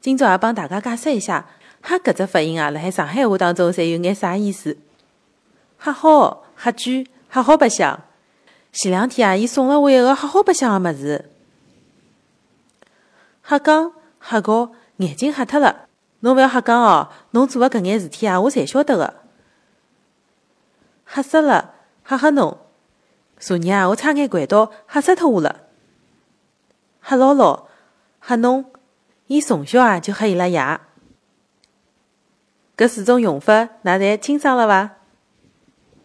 今朝也帮大家解释一下，哈搿只发音啊，辣海上海话当中，侪有眼啥意思？哈好，哈贵，哈好白相。前两天啊，伊送了我一个哈好白相个物事。瞎讲瞎搞，眼睛瞎脱了。侬勿要瞎讲哦，侬做个搿眼事体啊，我侪晓得个。吓死了，吓吓侬！昨日啊，我差眼掼到，吓死脱我了。吓姥姥，吓侬！伊从小啊就喝伊拉爷。搿四种用法，㑚侪清爽了伐？